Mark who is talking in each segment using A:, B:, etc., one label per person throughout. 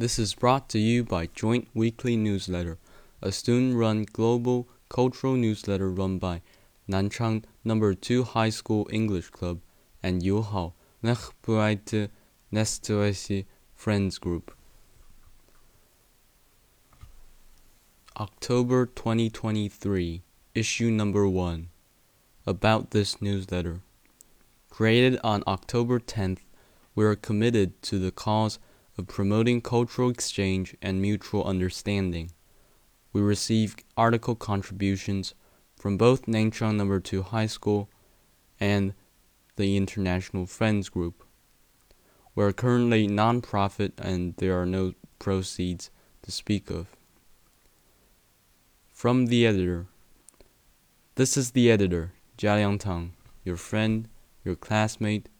A: This is brought to you by Joint Weekly Newsletter, a student run global cultural newsletter run by Nanchang Number 2 High School English Club and 友好 Nachbreite Nestwesi Friends Group. October 2023, issue number 1. About this newsletter. Created on October 10th, we are committed to the cause of promoting cultural exchange and mutual understanding. We receive article contributions from both Nanchang Number 2 High School and the International Friends Group. We are currently non-profit and there are no proceeds to speak of. From the editor. This is the editor, Jia your friend, your classmate,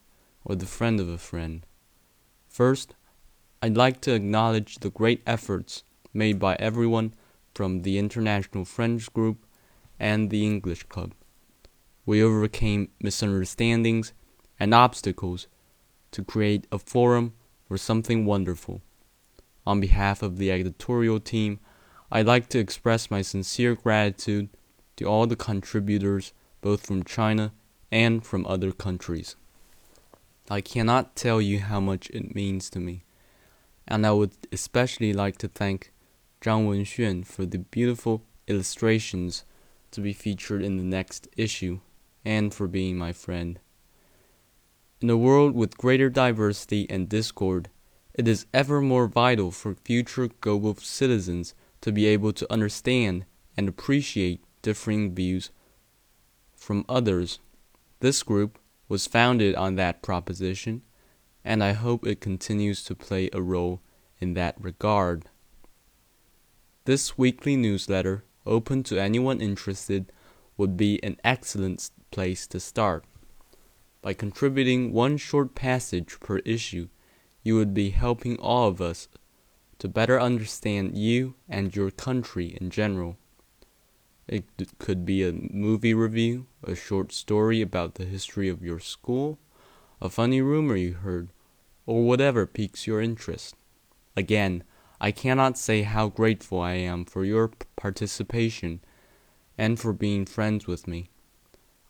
A: or the friend of a friend. First, I'd like to acknowledge the great efforts made by everyone from the International Friends Group and the English Club. We overcame misunderstandings and obstacles to create a forum for something wonderful. On behalf of the editorial team, I'd like to express my sincere gratitude to all the contributors, both from China and from other countries. I cannot tell you how much it means to me, and I would especially like to thank Zhang Wenxuan for the beautiful illustrations to be featured in the next issue, and for being my friend. In a world with greater diversity and discord, it is ever more vital for future global citizens to be able to understand and appreciate differing views from others. This group was founded on that proposition, and I hope it continues to play a role in that regard. This weekly newsletter, open to anyone interested, would be an excellent place to start. By contributing one short passage per issue, you would be helping all of us to better understand you and your country in general. It could be a movie review, a short story about the history of your school, a funny rumor you heard, or whatever piques your interest. Again, I cannot say how grateful I am for your participation and for being friends with me.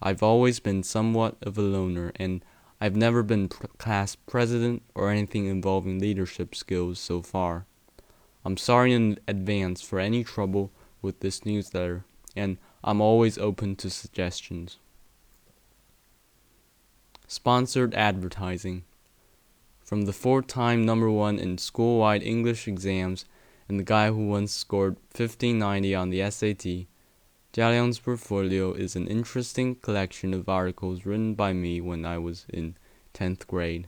A: I've always been somewhat of a loner and I've never been class president or anything involving leadership skills so far. I'm sorry in advance for any trouble with this newsletter, and I'm always open to suggestions. Sponsored advertising. From the four time number one in school wide English exams and the guy who once scored 1590 on the SAT, Jialiang's portfolio is an interesting collection of articles written by me when I was in 10th grade.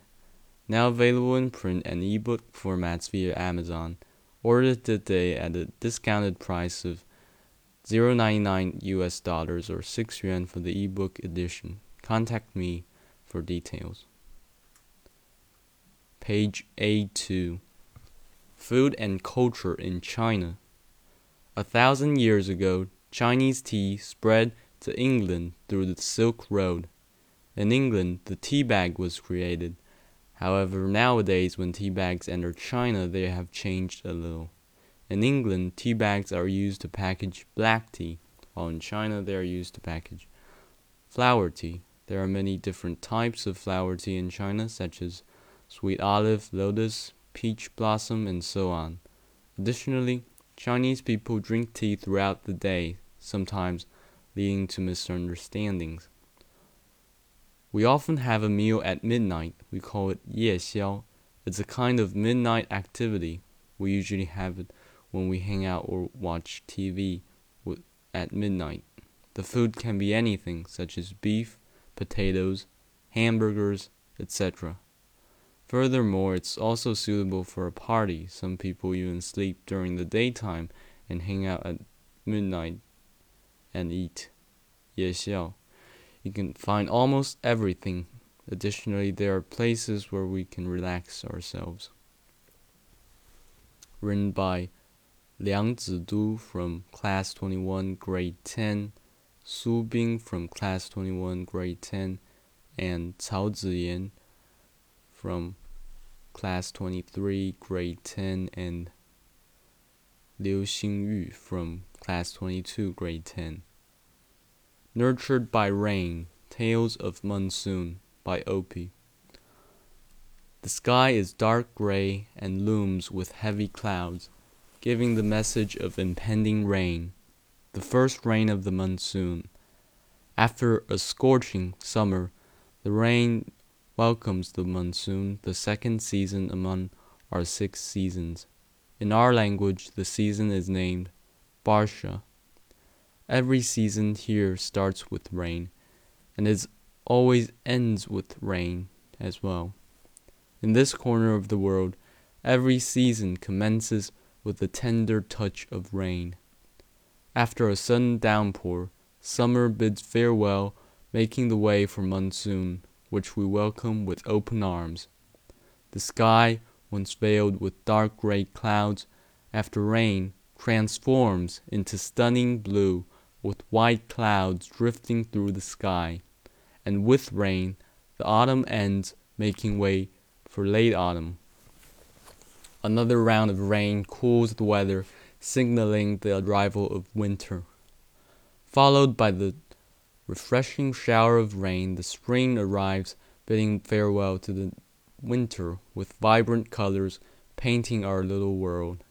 A: Now available in print and ebook formats via Amazon ordered today at a discounted price of 0.99 US dollars or 6 yuan for the ebook edition. Contact me for details. Page A2 Food and Culture in China. A thousand years ago, Chinese tea spread to England through the Silk Road. In England, the tea bag was created. However, nowadays when tea bags enter China, they have changed a little. In England, tea bags are used to package black tea, while in China they are used to package flower tea. There are many different types of flower tea in China, such as sweet olive, lotus, peach blossom, and so on. Additionally, Chinese people drink tea throughout the day, sometimes leading to misunderstandings. We often have a meal at midnight. We call it 夜宵. It's a kind of midnight activity. We usually have it when we hang out or watch TV at midnight. The food can be anything, such as beef, potatoes, hamburgers, etc. Furthermore, it's also suitable for a party. Some people even sleep during the daytime and hang out at midnight and eat 夜宵. You can find almost everything. Additionally, there are places where we can relax ourselves. Written by Liang Zidu from Class 21, Grade 10, Su Bing from Class 21, Grade 10, and Cao Ziyan from class 23, grade 10, and Liu Xingyu from class 22, grade 10. Nurtured by Rain Tales of Monsoon by Opie. The sky is dark gray and looms with heavy clouds, giving the message of impending rain, the first rain of the monsoon. After a scorching summer, the rain welcomes the monsoon, the second season among our six seasons. In our language, the season is named Barsha. Every season here starts with rain, and it always ends with rain as well. In this corner of the world, every season commences with the tender touch of rain. After a sudden downpour, summer bids farewell, making the way for monsoon, which we welcome with open arms. The sky, once veiled with dark gray clouds, after rain transforms into stunning blue with white clouds drifting through the sky, and with rain the autumn ends, making way for late autumn. Another round of rain cools the weather, signaling the arrival of winter. Followed by the refreshing shower of rain, the spring arrives, bidding farewell to the winter with vibrant colors painting our little world.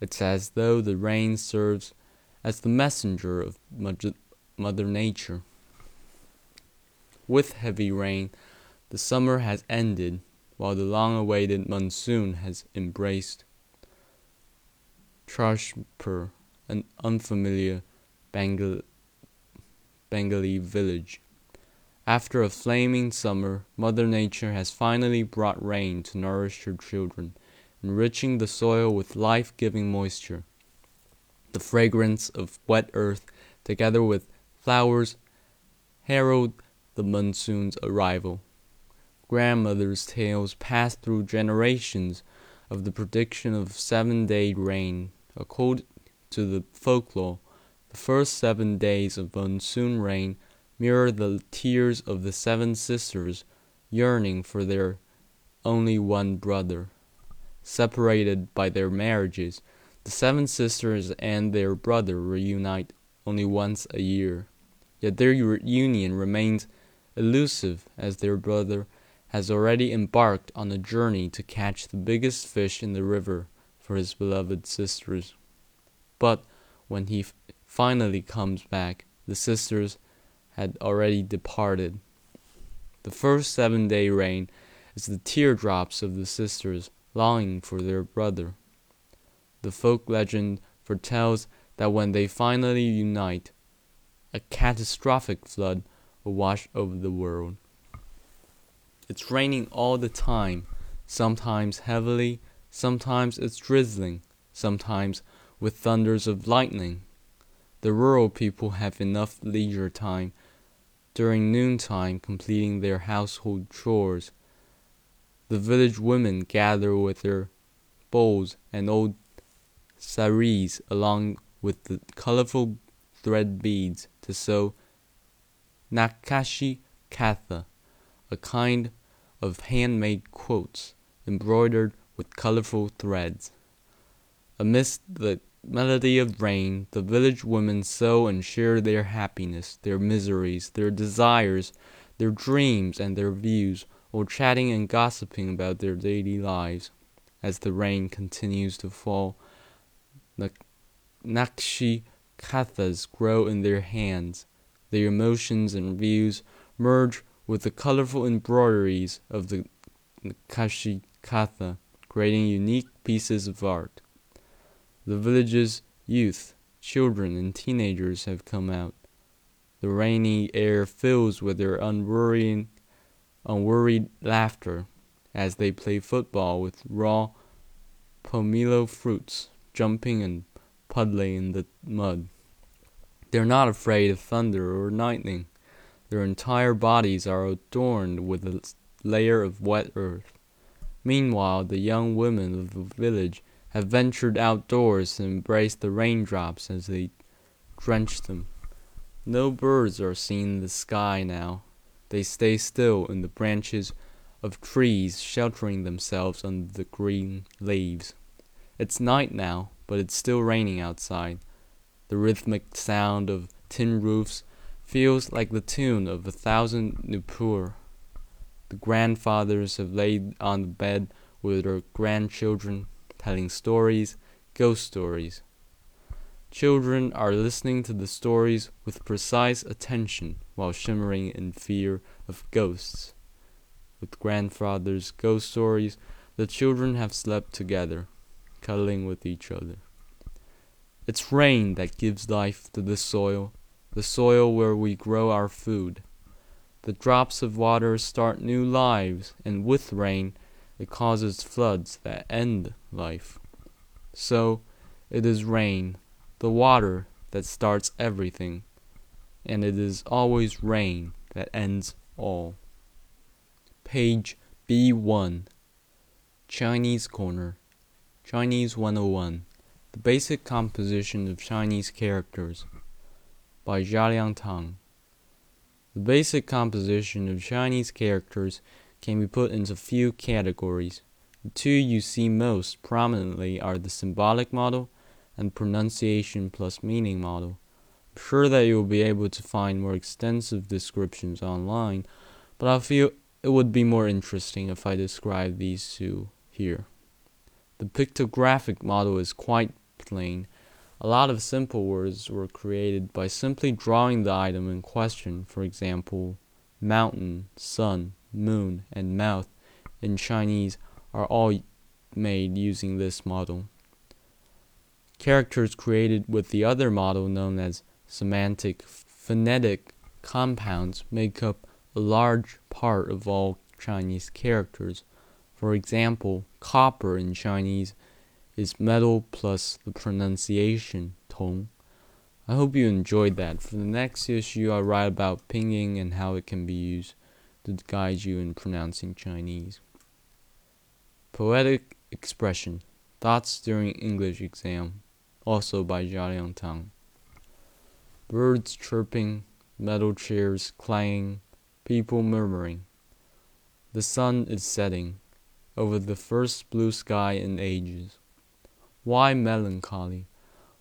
A: It's as though the rain serves as the messenger of Mother Nature. With heavy rain, the summer has ended while the long awaited monsoon has embraced Trashpur, an unfamiliar Bengal, Bengali village. After a flaming summer, Mother Nature has finally brought rain to nourish her children, enriching the soil with life giving moisture. The fragrance of wet earth, together with flowers, herald the monsoon's arrival grandmother's tales passed through generations of the prediction of seven day rain. According to the folklore, the first seven days of monsoon rain mirror the tears of the seven sisters yearning for their only one brother. Separated by their marriages, the seven sisters and their brother reunite only once a year. Yet their union remains elusive as their brother has already embarked on a journey to catch the biggest fish in the river for his beloved sisters. But when he finally comes back, the sisters had already departed. The first seven day rain is the teardrops of the sisters longing for their brother. The folk legend foretells that when they finally unite, a catastrophic flood will wash over the world. It's raining all the time, sometimes heavily, sometimes it's drizzling, sometimes with thunders of lightning. The rural people have enough leisure time during noontime completing their household chores. The village women gather with their bowls and old saris along with the colorful thread beads to sew nakashi katha a kind of handmade quilts embroidered with colorful threads. Amidst the melody of rain, the village women sew and share their happiness, their miseries, their desires, their dreams, and their views, or chatting and gossiping about their daily lives. As the rain continues to fall, the Nakshi kathas grow in their hands. Their emotions and views merge with the colorful embroideries of the Kashikatha, creating unique pieces of art. The village's youth, children, and teenagers have come out. The rainy air fills with their unworrying, unworried laughter as they play football with raw pomelo fruits, jumping and puddling in the mud. They're not afraid of thunder or lightning. Their entire bodies are adorned with a layer of wet earth. Meanwhile, the young women of the village have ventured outdoors to embrace the raindrops as they drench them. No birds are seen in the sky now. They stay still in the branches of trees sheltering themselves under the green leaves. It's night now, but it's still raining outside. The rhythmic sound of tin roofs feels like the tune of a thousand nupur. The grandfathers have laid on the bed with their grandchildren, telling stories, ghost stories. Children are listening to the stories with precise attention while shimmering in fear of ghosts. With grandfather's ghost stories, the children have slept together, cuddling with each other. It's rain that gives life to the soil, the soil where we grow our food. The drops of water start new lives, and with rain, it causes floods that end life. So, it is rain the water that starts everything, and it is always rain that ends all. Page B1 Chinese Corner Chinese 101 The Basic Composition of Chinese Characters by Jialiang Tang. The basic composition of Chinese characters can be put into a few categories. The two you see most prominently are the symbolic model and pronunciation plus meaning model. I'm sure that you will be able to find more extensive descriptions online, but I feel it would be more interesting if I describe these two here. The pictographic model is quite plain. A lot of simple words were created by simply drawing the item in question, for example, mountain, sun, moon, and mouth in Chinese are all made using this model. Characters created with the other model known as semantic phonetic compounds make up a large part of all Chinese characters. For example, copper in Chinese is metal plus the pronunciation tong. I hope you enjoyed that. For the next issue, I'll write about pinyin and how it can be used to guide you in pronouncing Chinese. Poetic expression. Thoughts during English exam also by Jia Liang Tang. Birds chirping, metal chairs clanging, people murmuring. The sun is setting over the first blue sky in ages. Why melancholy?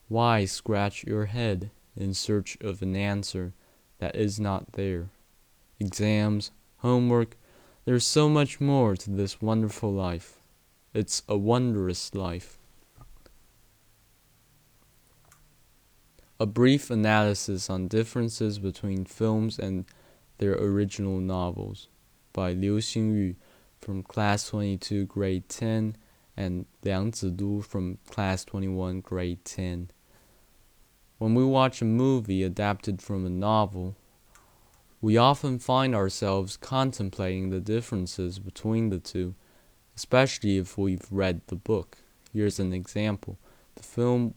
A: Why scratch your head in search of an answer that is not there? Exams, homework, there's so much more to this wonderful life. It's a wondrous life. A brief analysis on differences between films and their original novels by Liu Xingyu from Class 22, Grade 10, and Liang Zidu from Class 21, Grade 10. When we watch a movie adapted from a novel, we often find ourselves contemplating the differences between the two, especially if we've read the book. Here's an example. The film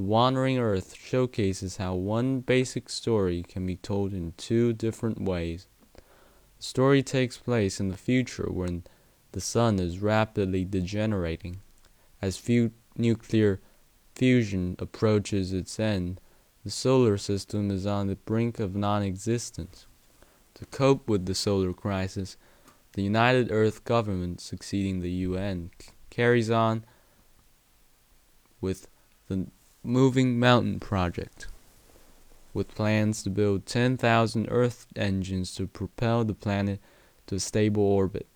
A: the Wandering Earth showcases how one basic story can be told in two different ways. The story takes place in the future when the sun is rapidly degenerating. As nuclear fusion approaches its end, the solar system is on the brink of non existence. To cope with the solar crisis, the United Earth government, succeeding the UN, carries on with the Moving Mountain Project, with plans to build 10,000 Earth engines to propel the planet to a stable orbit.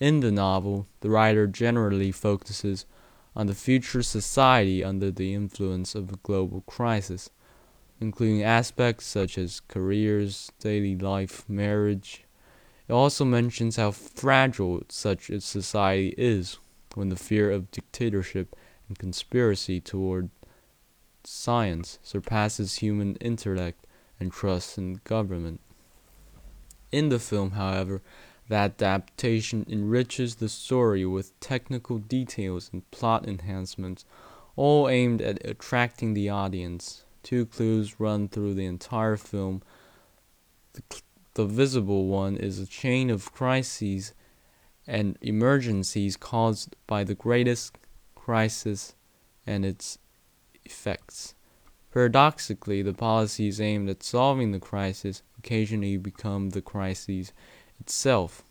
A: In the novel, the writer generally focuses on the future society under the influence of a global crisis, including aspects such as careers, daily life, marriage. It also mentions how fragile such a society is when the fear of dictatorship and conspiracy toward science surpasses human intellect and trust in government. In the film, however, the adaptation enriches the story with technical details and plot enhancements, all aimed at attracting the audience. Two clues run through the entire film. The, the visible one is a chain of crises and emergencies caused by the greatest crisis and its effects. Paradoxically, the policies aimed at solving the crisis occasionally become the crisis itself.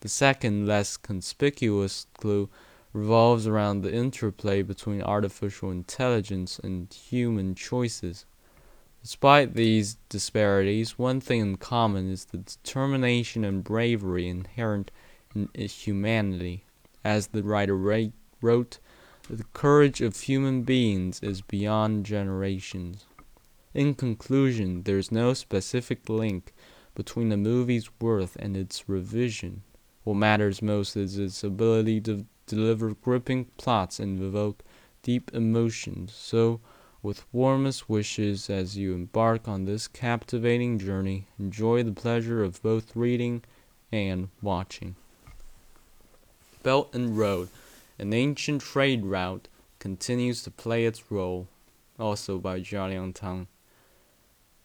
A: The second, less conspicuous clue revolves around the interplay between artificial intelligence and human choices. Despite these disparities, one thing in common is the determination and bravery inherent in humanity. As the writer wrote, the courage of human beings is beyond generations. In conclusion, there is no specific link between the movie's worth and its revision. What matters most is its ability to deliver gripping plots and evoke deep emotions. So, with warmest wishes as you embark on this captivating journey, enjoy the pleasure of both reading and watching. Belt and Road, an ancient trade route, continues to play its role, also by Jia Liangtang.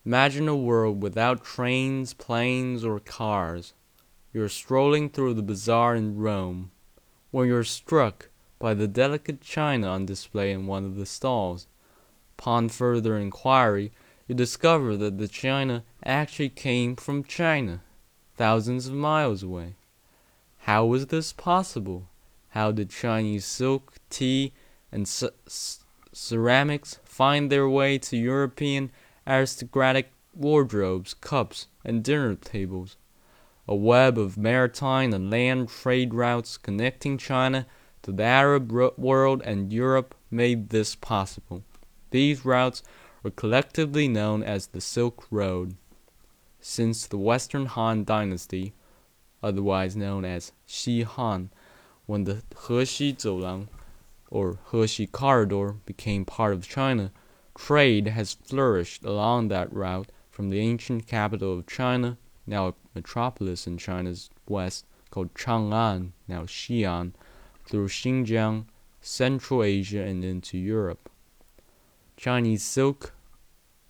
A: Imagine a world without trains, planes, or cars. You're strolling through the bazaar in Rome when you're struck by the delicate china on display in one of the stalls. Upon further inquiry, you discover that the china actually came from China, thousands of miles away. How was this possible? How did Chinese silk, tea, and ceramics find their way to European aristocratic wardrobes, cups, and dinner tables? a web of maritime and land trade routes connecting China to the Arab world and Europe made this possible. These routes were collectively known as the Silk Road. Since the Western Han Dynasty, otherwise known as Xi Han, when the Hexi Zoulang or Hexi Corridor became part of China, trade has flourished along that route from the ancient capital of China now a metropolis in China's west called Chang'an, now Xi'an, through Xinjiang, Central Asia, and into Europe. Chinese silk,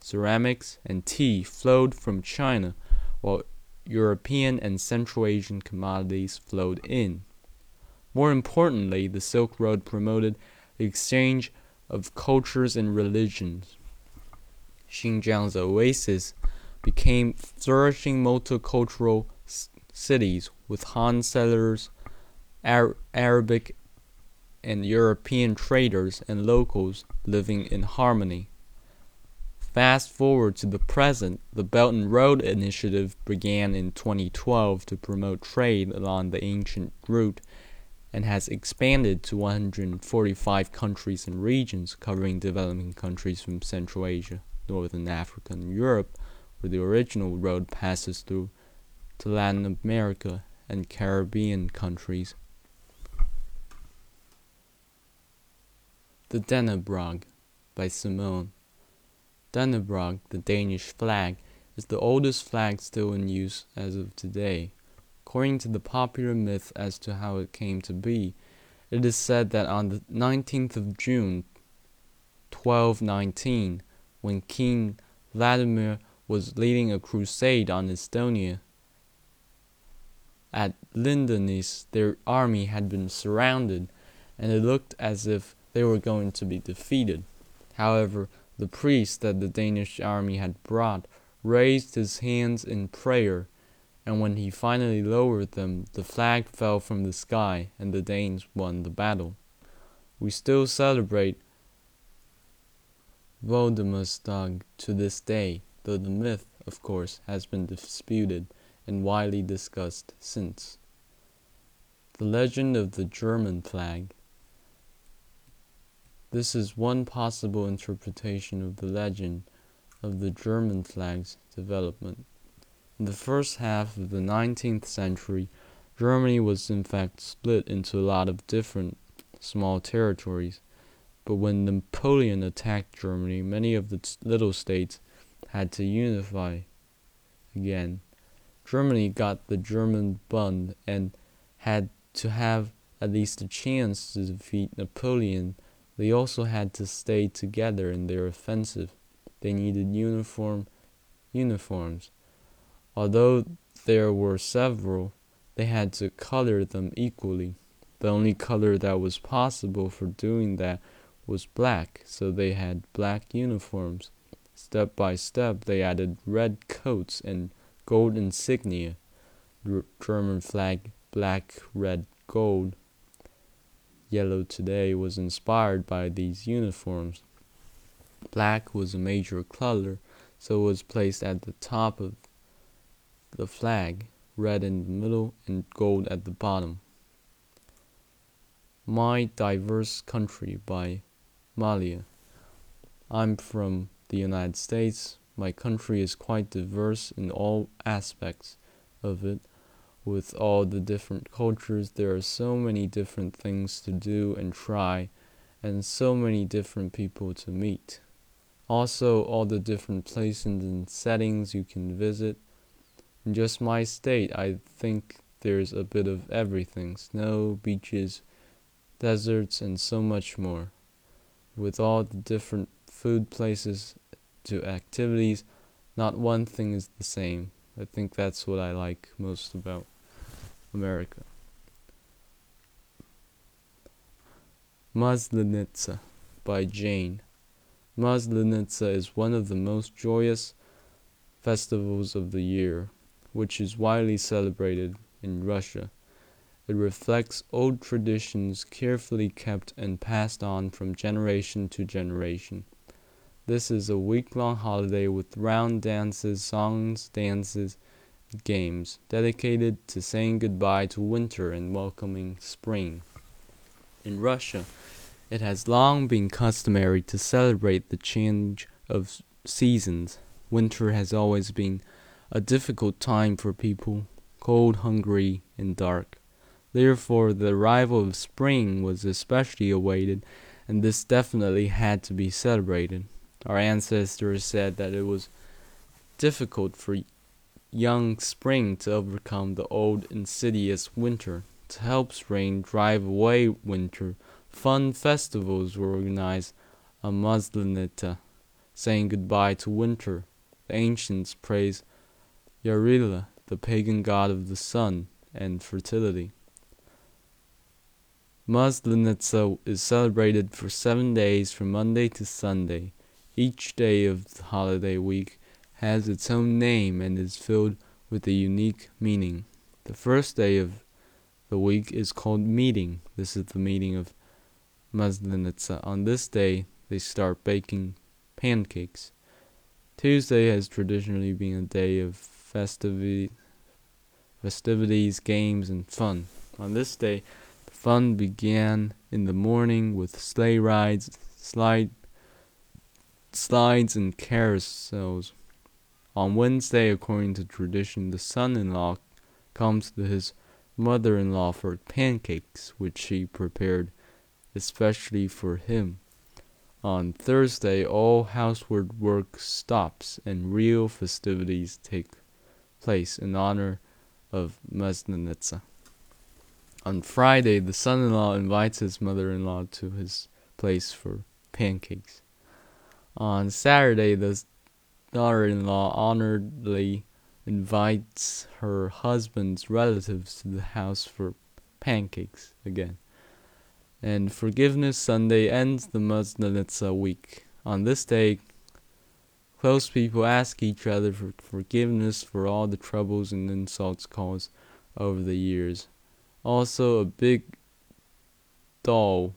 A: ceramics, and tea flowed from China, while European and Central Asian commodities flowed in. More importantly, the Silk Road promoted the exchange of cultures and religions. Xinjiang's oasis became flourishing multicultural cities with Han settlers, Ar- Arabic and European traders and locals living in harmony. Fast forward to the present, the Belt and Road Initiative began in 2012 to promote trade along the ancient route and has expanded to 145 countries and regions covering developing countries from Central Asia, Northern Africa, and Europe where the original road passes through to Latin America and Caribbean countries. The Dannebrog by Simone. Dannebrog, the Danish flag, is the oldest flag still in use as of today. According to the popular myth as to how it came to be, it is said that on the 19th of June, 1219, when King Valdemar was leading a crusade on Estonia. At Lindeniz, their army had been surrounded, and it looked as if they were going to be defeated. However, the priest that the Danish army had brought raised his hands in prayer, and when he finally lowered them, the flag fell from the sky, and the Danes won the battle. We still celebrate Valdemarsdag to this day though the myth, of course, has been disputed and widely discussed since. The legend of the German flag. This is one possible interpretation of the legend of the German flag's development. In the first half of the 19th century, Germany was in fact split into a lot of different small territories. But when Napoleon attacked Germany, many of the little states had to unify again. Germany got the German Bund and had to have at least a chance to defeat Napoleon. They also had to stay together in their offensive. They needed uniform uniforms. Although there were several, they had to color them equally. The only color that was possible for doing that was black, so they had black uniforms. Step by step, they added red coats and gold insignia. German flag black, red, gold, yellow today was inspired by these uniforms. Black was a major color, so it was placed at the top of the flag, red in the middle, and gold at the bottom. My Diverse Country by Malia. I'm from the United States. My country is quite diverse in all aspects of it. With all the different cultures, there are so many different things to do and try, and so many different people to meet. Also, all the different places and settings you can visit. In just my state, I think there's a bit of everything snow, beaches, deserts, and so much more. With all the different food places to activities, not one thing is the same. I think that's what I like most about America. Maslenitsa by Jane. Maslenitsa is one of the most joyous festivals of the year, which is widely celebrated in Russia. It reflects old traditions carefully kept and passed on from generation to generation. This is a week long holiday with round dances, songs, dances, games dedicated to saying goodbye to winter and welcoming spring. In Russia, it has long been customary to celebrate the change of seasons. Winter has always been a difficult time for people, cold, hungry, and dark. Therefore, the arrival of spring was especially awaited, and this definitely had to be celebrated. Our ancestors said that it was difficult for young spring to overcome the old insidious winter. To help spring drive away winter, fun festivals were organized a Maslenitsa, saying goodbye to winter. The ancients praised Yarila, the pagan god of the sun and fertility. Maslenitsa is celebrated for seven days from Monday to Sunday. Each day of the holiday week has its own name and is filled with a unique meaning. The first day of the week is called meeting. This is the meeting of Maslenitsa. On this day, they start baking pancakes. Tuesday has traditionally been a day of festivities, games, and fun. On this day, the fun began in the morning with sleigh rides, slide, slides, and carousels. On Wednesday, according to tradition, the son in law comes to his mother in law for pancakes, which she prepared especially for him. On Thursday, all household work stops and real festivities take place in honor of Maslenitsa. On Friday, the son in law invites his mother in law to his place for pancakes. On Saturday, the daughter in law honorably invites her husband's relatives to the house for pancakes again. And Forgiveness Sunday ends the Maslenitsa week. On this day, close people ask each other for forgiveness for all the troubles and insults caused over the years. Also, a big doll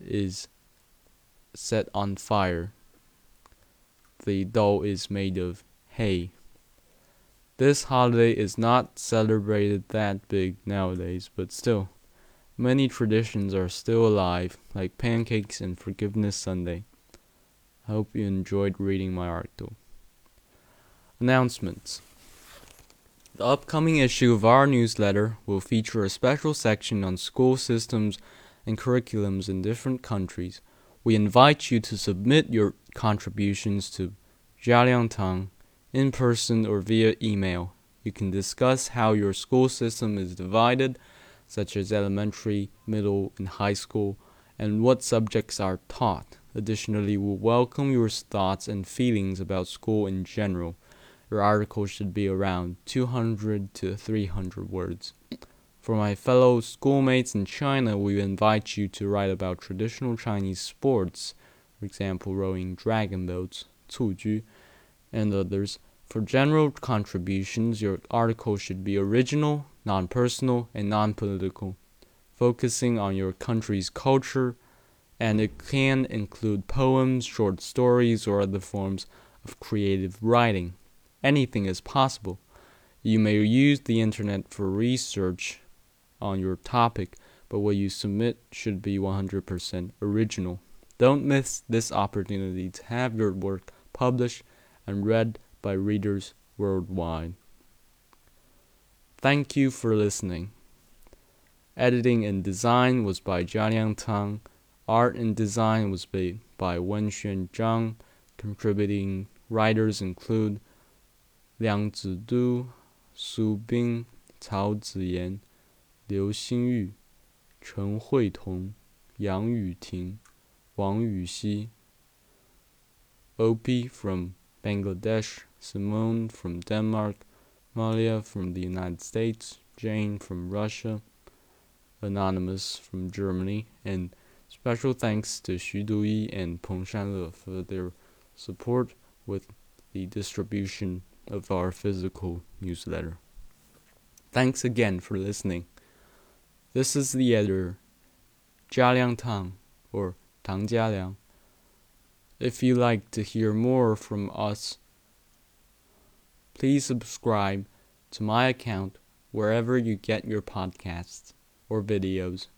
A: is set on fire. The doll is made of hay. This holiday is not celebrated that big nowadays, but still, many traditions are still alive, like pancakes and Forgiveness Sunday. I hope you enjoyed reading my article. Announcements. The upcoming issue of our newsletter will feature a special section on school systems and curriculums in different countries. We invite you to submit your contributions to Jialiang Tang in person or via email. You can discuss how your school system is divided, such as elementary, middle, and high school, and what subjects are taught. Additionally, we welcome your thoughts and feelings about school in general. Your article should be around 200 to 300 words. For my fellow schoolmates in China, we invite you to write about traditional Chinese sports, for example, rowing dragon boats, 蹴鞠, and others. For general contributions, your article should be original, non personal, and non political, focusing on your country's culture, and it can include poems, short stories, or other forms of creative writing. Anything is possible. You may use the internet for research on your topic, but what you submit should be 100% original. Don't miss this opportunity to have your work published and read by readers worldwide. Thank you for listening. Editing and design was by Jialiang Tang. Art and design was by, by Wenxuan Zhang. Contributing writers include Liang Zidu, Su Bing, Cao Ziyan, Liu Xingyu, Chen Huitong, Yang Yuting, Wang Yuxi. OP from Bangladesh, Simone from Denmark, Malia from the United States, Jane from Russia, Anonymous from Germany, and special thanks to Xu Duyi and Peng Shanle for their support with the distribution of our physical newsletter. Thanks again for listening. This is the editor, Jialiang Tang, or Tang Jialiang. If you like to hear more from us, please subscribe to my account wherever you get your podcasts or videos.